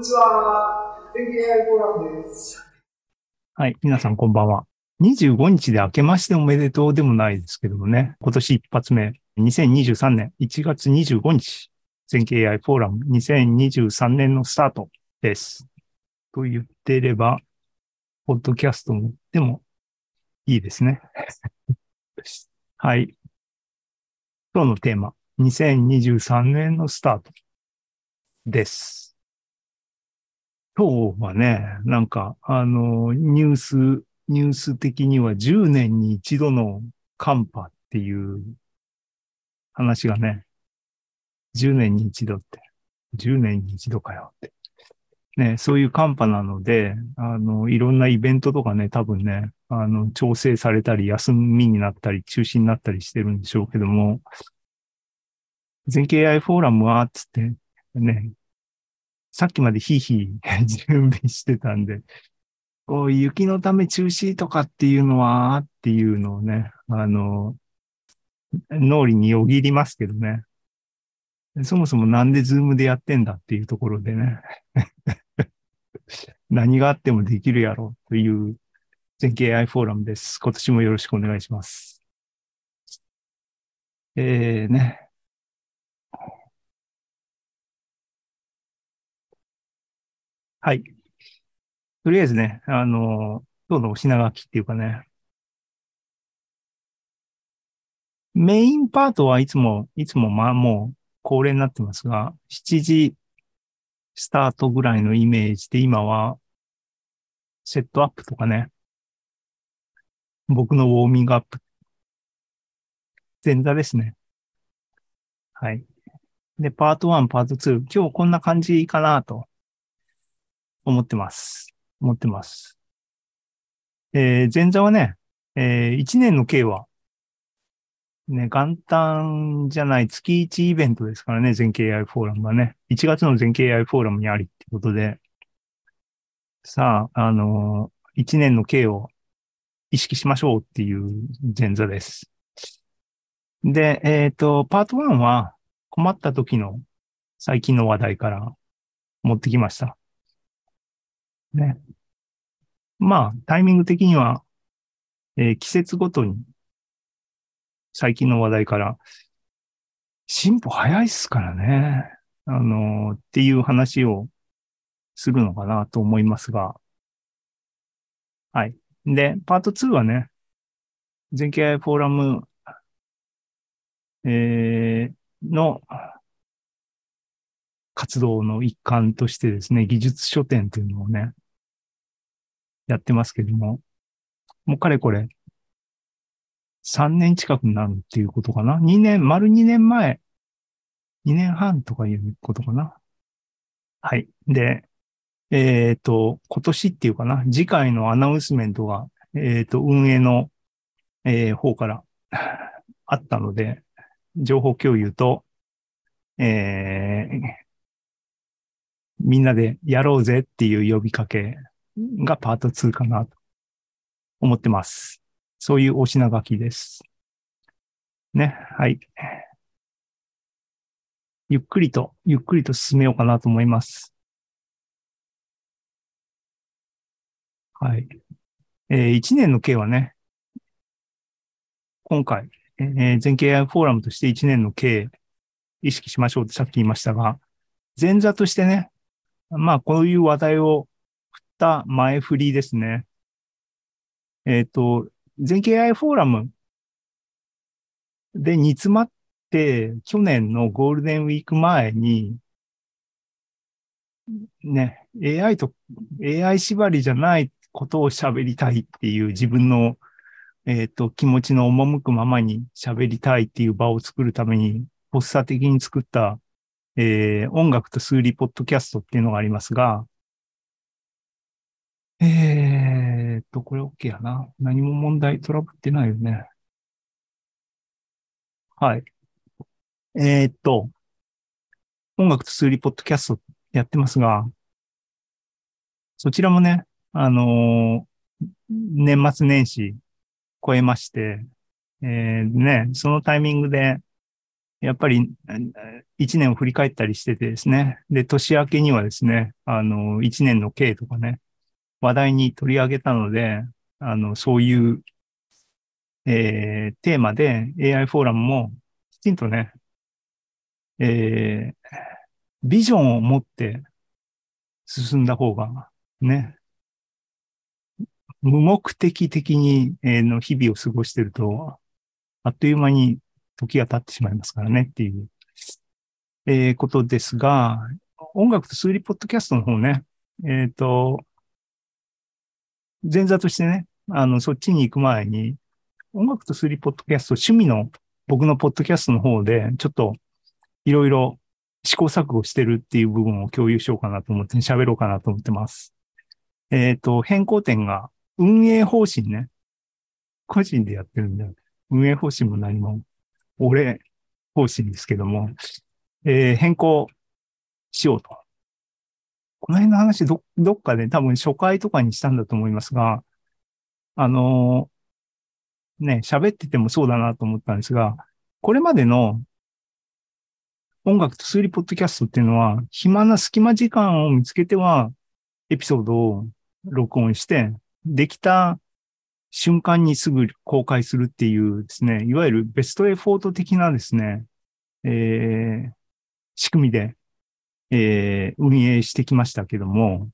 にちは。天気 AI フォーラムです。はい。皆さんこんばんは。25日で明けましておめでとうでもないですけどもね。今年一発目、2023年1月25日、全景 AI フォーラム2023年のスタートです。と言っていれば、ポッドキャストもでもいいですね。はい。今日のテーマ、2023年のスタートです。今日はね、なんか、あの、ニュース、ニュース的には10年に一度の寒波っていう話がね、10年に一度って、10年に一度かよって。ね、そういう寒波なので、あの、いろんなイベントとかね、多分ね、あの、調整されたり、休みになったり、中止になったりしてるんでしょうけども、全景 AI フォーラムは、つって、ね、さっきまでヒーヒー 準備してたんで、こう雪のため中止とかっていうのは、っていうのをね、あの、脳裏によぎりますけどね。そもそもなんでズームでやってんだっていうところでね。何があってもできるやろうという全景 AI フォーラムです。今年もよろしくお願いします。えーね。はい。とりあえずね、あの、今日のお品書きっていうかね、メインパートはいつも、いつもまあもう恒例になってますが、7時スタートぐらいのイメージで今はセットアップとかね、僕のウォーミングアップ、前座ですね。はい。で、パート1、パート2、今日こんな感じかなと思ってます。思ってます。えー、前座はね、えー、1年の計は、ね、元旦じゃない月1イベントですからね、全景 AI フォーラムがね。1月の全景 AI フォーラムにありってことで、さあ、あのー、1年の計を意識しましょうっていう前座です。で、えっ、と、パート1は困った時の最近の話題から持ってきました。ね。まあ、タイミング的には、えー季節ごとに最近の話題から、進歩早いっすからね。あのーっていう話をするのかなと思いますが。はい。で、パート2はね、全景 AI フォーラム、えーの活動の一環としてですね、技術書店というのをね、やってますけども、もうかれこれ、3年近くになるっていうことかな ?2 年、丸2年前、2年半とかいうことかなはい。で、えっ、と、今年っていうかな次回のアナウンスメントが、えっ、と、運営の、えー方からあったので、情報共有と、えーみんなでやろうぜっていう呼びかけがパート2かなと思ってます。そういうお品書きです。ね、はい。ゆっくりと、ゆっくりと進めようかなと思います。はい。えー、1年の計はね、今回、えー全景 AI フォーラムとして1年の計意識しましょうってさっき言いましたが、前座としてね、まあ、こういう話題をった前振りですね。えっ、と、全景 AI フォーラムで煮詰まって、去年のゴールデンウィーク前に、ね、AI と、AI 縛りじゃないことを喋りたいっていう自分の、えっ、と、気持ちの赴くままに喋りたいっていう場を作るために、発作的に作ったえー音楽と数理ポッドキャストっていうのがありますが、えーっと、これ OK やな。何も問題、トラブってないよね。はい。えーっと、音楽と数理ポッドキャストやってますが、そちらもね、あのー年末年始超えまして、えーね、そのタイミングで、やっぱり一年を振り返ったりしててですね。で、年明けにはですね、あの、一年の経とかね、話題に取り上げたので、あの、そういう、えー、テーマで AI フォーラムもきちんとね、えー、ビジョンを持って進んだ方がね、無目的的に、えー、の日々を過ごしてると、あっという間に時が経ってしまいますからねっていう、えー、ことですが、音楽と数理ポッドキャストの方ね、えっ、ー、と、前座としてね、あの、そっちに行く前に、音楽と数理ポッドキャスト、趣味の僕のポッドキャストの方で、ちょっといろいろ試行錯誤してるっていう部分を共有しようかなと思って喋ろうかなと思ってます。えっ、ー、と、変更点が運営方針ね。個人でやってるんで、運営方針も何も、俺方針ですけども、えー、変更しようと。この辺の話ど、どっかで多分初回とかにしたんだと思いますが、あのー、ね、喋っててもそうだなと思ったんですが、これまでの音楽と数理ポッドキャストっていうのは、暇な隙間時間を見つけては、エピソードを録音して、できた瞬間にすぐ公開するっていうですね、いわゆるベストエフォート的なですね、えー、仕組みで、えー、運営してきましたけども、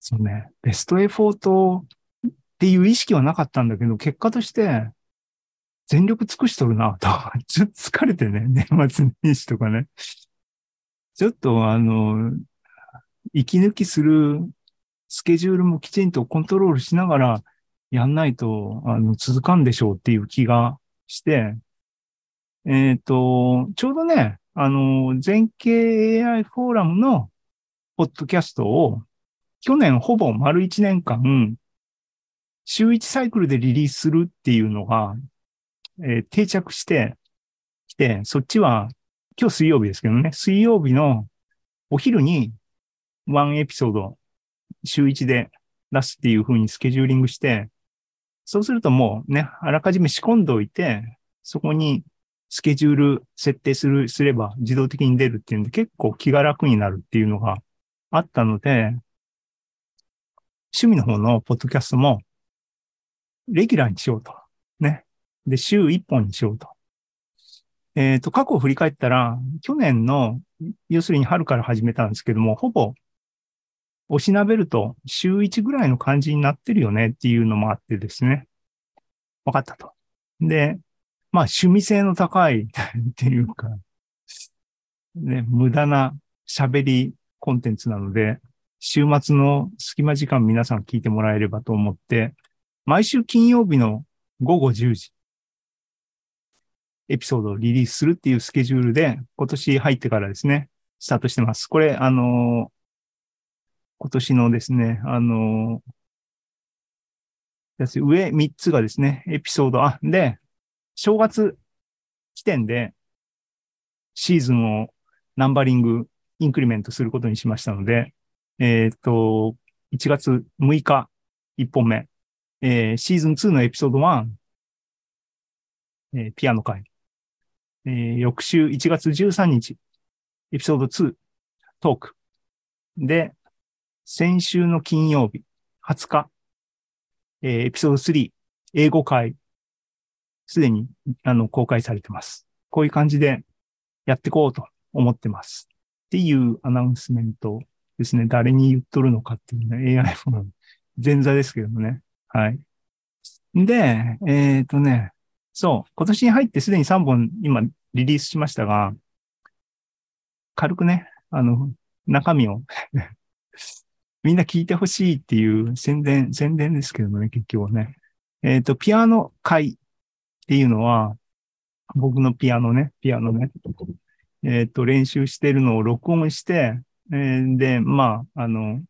そうね、ベストエフォートっていう意識はなかったんだけど、結果として全力尽くしとるなと。ちょっと疲れてね、年末年始とかね。ちょっとあの、息抜きするスケジュールもきちんとコントロールしながらやんないと、あの、続かんでしょうっていう気がして、えっ、ー、と、ちょうどね、あの、全景 AI フォーラムのポッドキャストを去年ほぼ丸1年間、週1サイクルでリリースするっていうのが、えー、定着してきて、そっちは今日水曜日ですけどね、水曜日のお昼にワンエピソード週1で出すっていう風にスケジューリングして、そうするともうね、あらかじめ仕込んでおいて、そこにスケジュール設定する、すれば自動的に出るっていうんで結構気が楽になるっていうのがあったので、趣味の方のポッドキャストもレギュラーにしようと。ね。で、週1本にしようと。えっ、ー、と、過去を振り返ったら、去年の、要するに春から始めたんですけども、ほぼおしなべると週1ぐらいの感じになってるよねっていうのもあってですね。分かったと。で、まあ趣味性の高いっていうか、ね、無駄な喋りコンテンツなので、週末の隙間時間皆さん聞いてもらえればと思って、毎週金曜日の午後10時、エピソードをリリースするっていうスケジュールで、今年入ってからですね、スタートしてます。これ、あの今年のですね、あの、上3つがですね、エピソード、あ、で、正月起点でシーズンをナンバリング、インクリメントすることにしましたので、えっ、ー、と、1月6日、1本目、えー、シーズン2のエピソード1、えー、ピアノ会。えー、翌週1月13日、エピソード2、トーク。で、先週の金曜日、20日、えー、エピソード3、英語会、すでに、あの、公開されてます。こういう感じでやっていこうと思ってます。っていうアナウンスメントですね。誰に言っとるのかっていうね、AI フォン、前座ですけどもね。はい。で、えっ、ー、とね、そう、今年に入ってすでに3本今リリースしましたが、軽くね、あの、中身を みんな聞いてほしいっていう宣伝、宣伝ですけどもね、結局はね。えっ、ー、と、ピアノ会っていうのは、僕のピアノね、ピアノね。えっ、ー、と、練習してるのを録音して、えー、で、まあ、あの、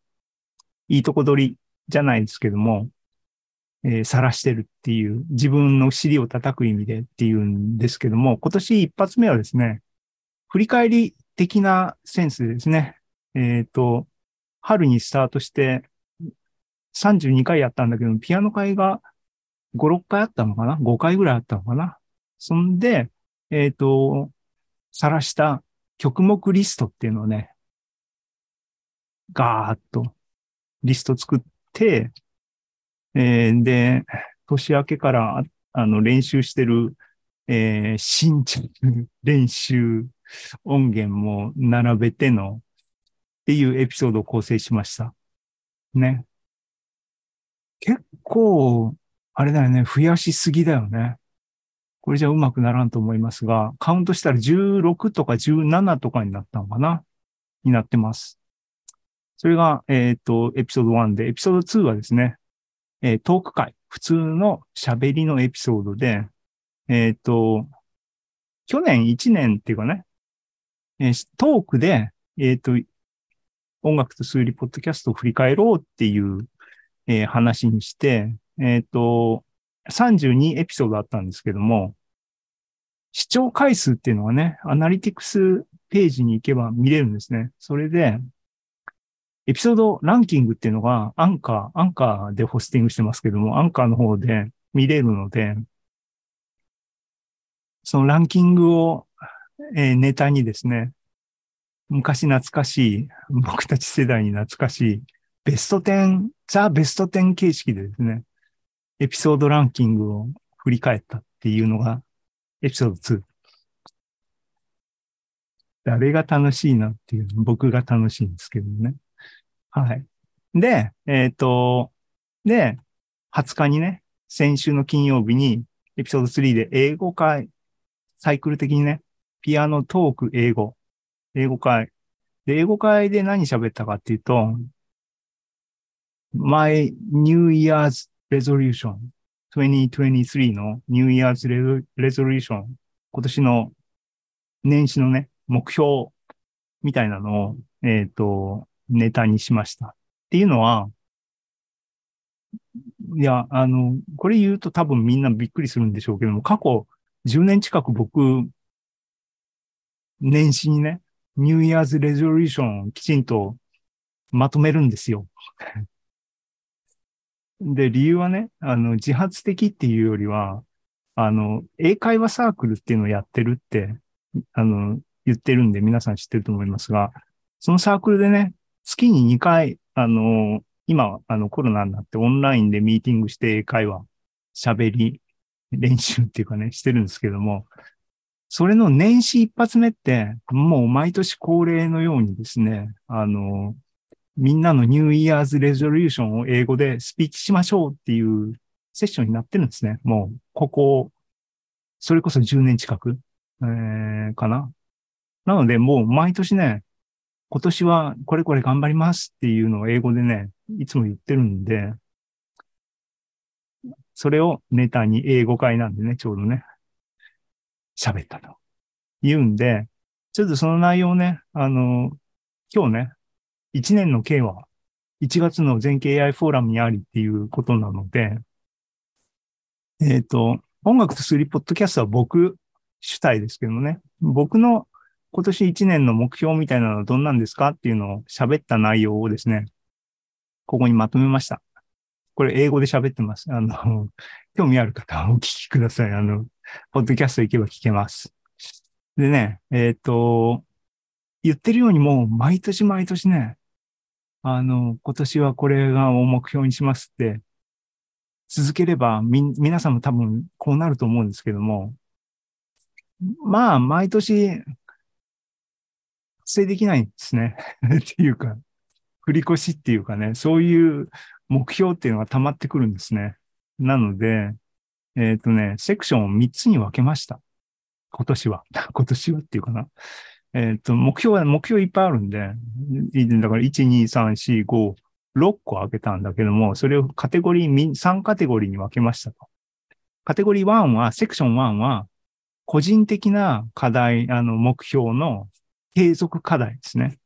いいとこ取りじゃないですけども、えー、晒してるっていう、自分の尻を叩く意味でっていうんですけども、今年一発目はですね、振り返り的なセンスでですね、えっ、ー、と、春にスタートして32回やったんだけど、ピアノ会が5、6回あったのかな ?5 回ぐらいあったのかな？そんで、えっ、と、晒した曲目リストっていうのをね、ガーッとリスト作って、えーで、年明けから、あの、練習してる、えー新着練習音源も並べての、っていうエピソードを構成しました。ね。結構、あれだよね、増やしすぎだよね。これじゃうまくならんと思いますが、カウントしたら16とか17とかになったのかな？になってます。それが、えっ、と、エピソード1で、エピソード2はですね、えートーク会、普通の喋りのエピソードで、えっ、と、去年1年っていうかね、えートークで、えっ、と、音楽と数理ポッドキャストを振り返ろうっていう、え話にして、えっ、と、32エピソードあったんですけども、視聴回数っていうのはね、アナリティクスページに行けば見れるんですね。それで、エピソードランキングっていうのがアンカー、アンカーでホスティングしてますけども、アンカーの方で見れるので、そのランキングを、えーネタにですね、昔懐かしい、僕たち世代に懐かしい、ベスト10、ザ・ベスト10形式でですね、エピソードランキングを振り返ったっていうのが、エピソード2。誰が楽しいなっていう、僕が楽しいんですけどね。はい。で、えっ、と、で、20日にね、先週の金曜日に、エピソード3で英語会、サイクル的にね、ピアノ、トーク、英語、英語会。で、英語会で何喋ったかっていうと、My New Year's Resolution 2023の New Year's Resolution 今年の年始のね、目標みたいなのを、えっ、と、ネタにしました。っていうのは、いや、あの、これ言うと多分みんなびっくりするんでしょうけども、過去10年近く僕、年始にね、ニューイヤーズレゾリューションをきちんとまとめるんですよ。で、理由はね、あの、自発的っていうよりは、あの、英会話サークルっていうのをやってるって、あの、言ってるんで皆さん知ってると思いますが、そのサークルでね、月に2回、あの、今、あの、コロナになってオンラインでミーティングして英会話、喋り、練習っていうかね、してるんですけども、それの年始一発目って、もう毎年恒例のようにですね、あの、みんなのニューイヤーズレゾリューションを英語でスピーチしましょうっていうセッションになってるんですね。もう、ここ、それこそ10年近く、えー、かな。なので、もう毎年ね、今年はこれこれ頑張りますっていうのを英語でね、いつも言ってるんで、それをネタに英語会なんでね、ちょうどね、喋ったと。言うんで、ちょっとその内容ね、あの、今日ね、1年の計は1月の全経 AI フォーラムにありっていうことなので、えっ、と、音楽と数理ポッドキャストは僕主体ですけどね、僕の今年1年の目標みたいなのはどんなんですかっていうのを喋った内容をですね、ここにまとめました。これ英語で喋ってます。あの、興味ある方はお聞きください。あの、ポッドキャスト行けば聞けます。でね、えっ、と、言ってるようにもう毎年毎年ね、あの、今年はこれがを目標にしますって、続ければみ、皆さんも多分こうなると思うんですけども、まあ、毎年、達成できないんですね。っていうか、繰り越しっていうかね、そういう目標っていうのが溜まってくるんですね。なので、えっ、とね、セクションを3つに分けました。今年は。今年はっていうかな。えっ、と、目標は、目標いっぱいあるんで、だから1、2、3、4、5、6個開けたんだけども、それをカテゴリー、3カテゴリーに分けましたと。カテゴリー1は、セクション1は、個人的な課題、あの、目標の継続課題ですね。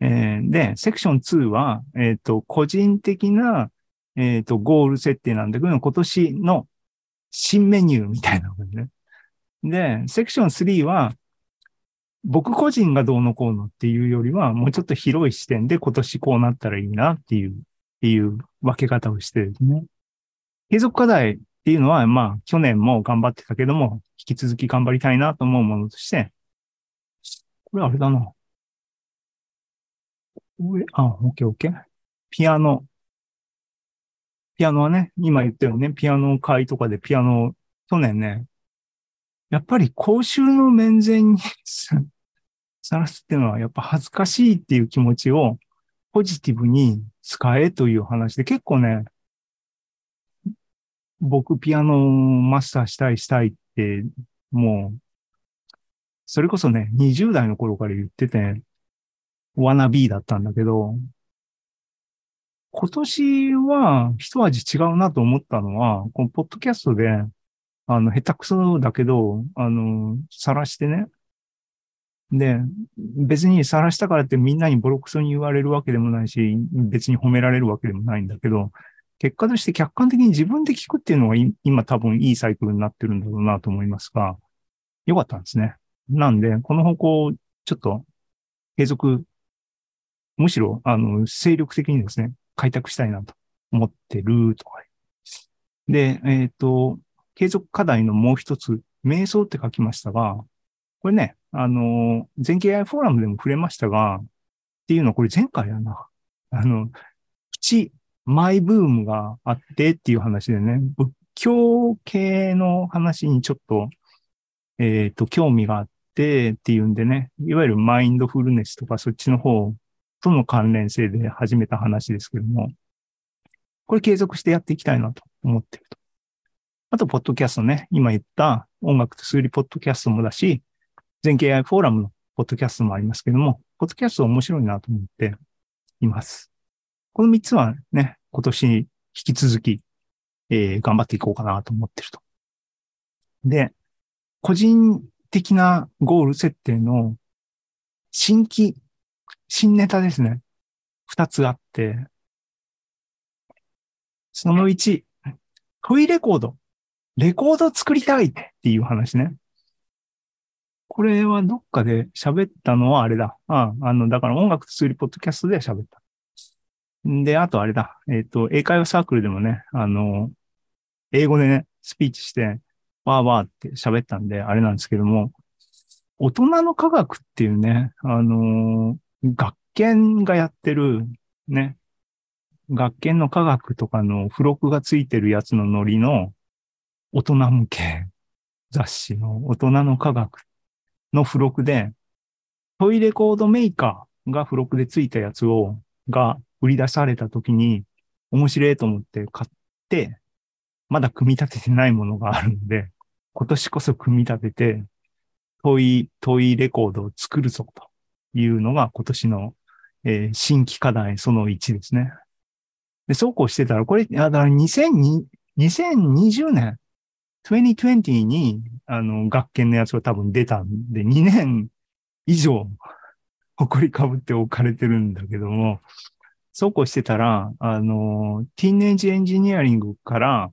えーで、セクション2は、えっ、と、個人的な、えっ、と、ゴール設定なんだけど、今年の新メニューみたいなのね。で、セクション3は、僕個人がどうのこうのっていうよりは、もうちょっと広い視点で今年こうなったらいいなっていう、っていう分け方をしてですね。継続課題っていうのは、まあ、去年も頑張ってたけども、引き続き頑張りたいなと思うものとして、これあれだな。上、あ、オッケーオッケー。ピアノ。ピアノはね、今言ったよね、ピアノ会とかでピアノ、去年ね、やっぱり公衆の面前にさらすっていうのは、やっぱ恥ずかしいっていう気持ちをポジティブに使えという話で、結構ね、僕ピアノマスターしたいしたいって、もう、それこそね、20代の頃から言ってて、ワナビーだったんだけど、今年は一味違うなと思ったのは、このポッドキャストで、あの、下手くそだけど、あの、晒してね。で、別に晒したからってみんなにボロクソに言われるわけでもないし、別に褒められるわけでもないんだけど、結果として客観的に自分で聞くっていうのが今多分いいサイクルになってるんだろうなと思いますが、よかったんですね。なんで、この方向をちょっと継続、むしろ、あの、精力的にですね、開拓したいなと思ってるとか。で、えっ、と、継続課題のもう一つ、瞑想って書きましたが、これね、あの、全経 AI フォーラムでも触れましたが、っていうのはこれ前回やな。あの、プチマイブームがあってっていう話でね、仏教系の話にちょっと、えっ、と、興味があってっていうんでね、いわゆるマインドフルネスとかそっちの方との関連性で始めた話ですけども、これ継続してやっていきたいなと思ってると。あと、ポッドキャストね、今言った音楽と数理ポッドキャストもだし、全経 AI フォーラムのポッドキャストもありますけども、ポッドキャスト面白いなと思っています。この3つはね、今年引き続き、えー頑張っていこうかなと思ってると。で、個人的なゴール設定の新規、新ネタですね。2つあって、その1、トイレコード。レコード作りたいっていう話ね。これはどっかで喋ったのはあれだ。ああの、だから音楽と数理ポッドキャストで喋った。で、あとあれだ。えっ、と、英会話サークルでもね、あの、英語でね、スピーチして、わーわーって喋ったんで、あれなんですけども、大人の科学っていうね、あの学研がやってる、ね、学研の科学とかの付録がついてるやつのノリの大人向け雑誌の大人の科学の付録で、トイレコードメーカーが付録でついたやつを、が売り出された時に面白いと思って買って、まだ組み立ててないものがあるので、今年こそ組み立てて、トイ、トイレコードを作るぞというのが今年の、えー新規課題その1ですね。で、そうこうしてたら、これ、あだから2020年、2020に、あの、学研のやつが多分出たんで、2年以上、誇りかぶって置かれてるんだけども、そうこうしてたら、あの、ティーンエイジエンジニアリングから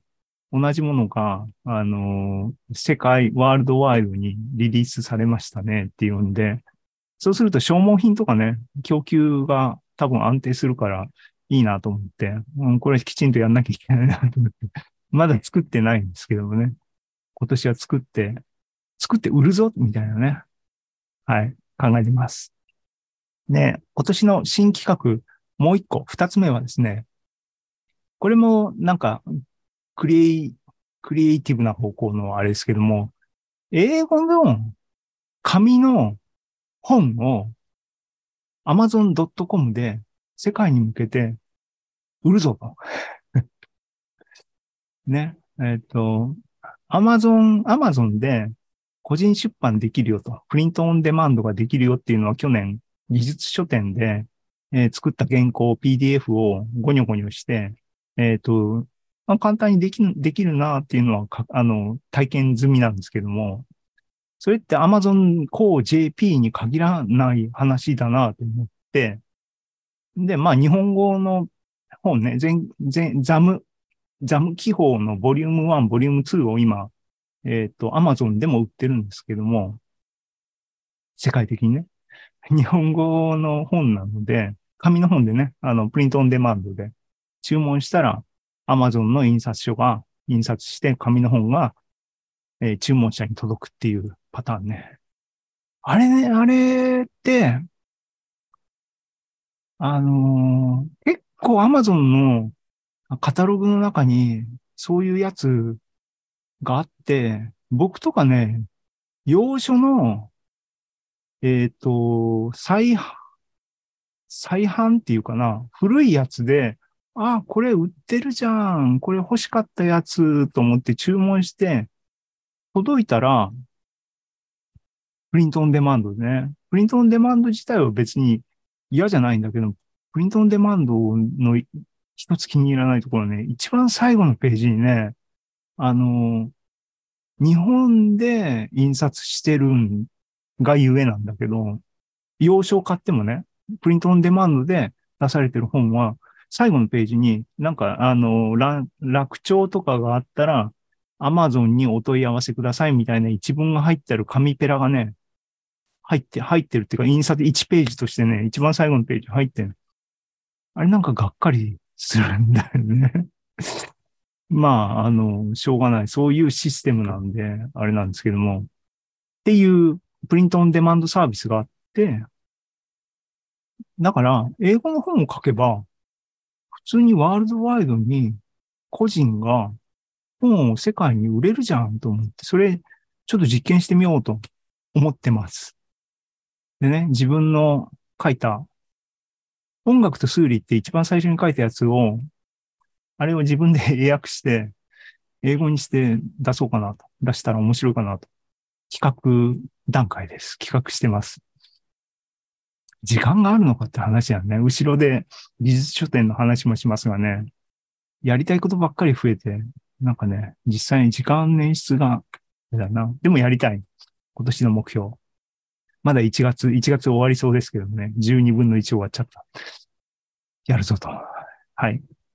同じものが、あの、世界、ワールドワイドにリリースされましたねっていうんで、そうすると消耗品とかね、供給が多分安定するからいいなと思って、うん、これきちんとやんなきゃいけないなと思って、まだ作ってないんですけどもね、今年は作って、作って売るぞみたいなね、はい、考えてます。で、今年の新企画、もう一個、二つ目はですね、これもなんか、クリエイ、クリエイティブな方向のあれですけども、英語の紙の本を amazon.com で世界に向けて売るぞと。ね。えっ、と、Amazon、Amazon で個人出版できるよと。プリントオンデマンドができるよっていうのは去年技術書店で、えー作った原稿 PDF をゴニョゴニョして、えっ、と、まあ、簡単にできる、できるなっていうのは、あの、体験済みなんですけども、それって Amazon こ JP に限らない話だなと思って、で、まあ日本語の本ね、全、全、ザム、ザム記法のボリューム1、ボリューム2を今、えっ、と、Amazon でも売ってるんですけども、世界的にね、日本語の本なので、紙の本でね、あの、プリントオンデマンドで注文したら、Amazon の印刷所が印刷して紙の本が、えー注文者に届くっていうパターンね。あれね、あれって、あのー結構 Amazon のカタログの中にそういうやつがあって、僕とかね、洋書の、えっ、と、再、再販っていうかな、古いやつで、あ、これ売ってるじゃん。これ欲しかったやつと思って注文して、届いたら、プリントオンデマンドでね。プリントオンデマンド自体は別に嫌じゃないんだけど、プリントオンデマンドの一つ気に入らないところね、一番最後のページにね、あの、日本で印刷してるんがゆえなんだけど、洋書を買ってもね、プリントオンデマンドで出されてる本は、最後のページに、なんか、あの、楽長とかがあったら、アマゾンにお問い合わせくださいみたいな一文が入ってある紙ペラがね、入って、入ってるっていうか、印刷1ページとしてね、一番最後のページ入ってる。あれなんかがっかりするんだよね。まあ、あの、しょうがない。そういうシステムなんで、あれなんですけども。っていう、プリントオンデマンドサービスがあって、だから、英語の本を書けば、普通にワールドワイドに個人が本を世界に売れるじゃんと思って、それちょっと実験してみようと思ってます。でね、自分の書いた音楽と数理って一番最初に書いたやつを、あれを自分で 英訳して、英語にして出そうかなと。出したら面白いかなと。企画段階です。企画してます。時間があるのかって話やね。後ろで技術書店の話もしますがね、やりたいことばっかり増えて、なんかね、実際に時間捻出が、だな。でもやりたい。今年の目標。まだ1月、1月終わりそうですけどね。12分の1終わっちゃった。やるぞと。はい。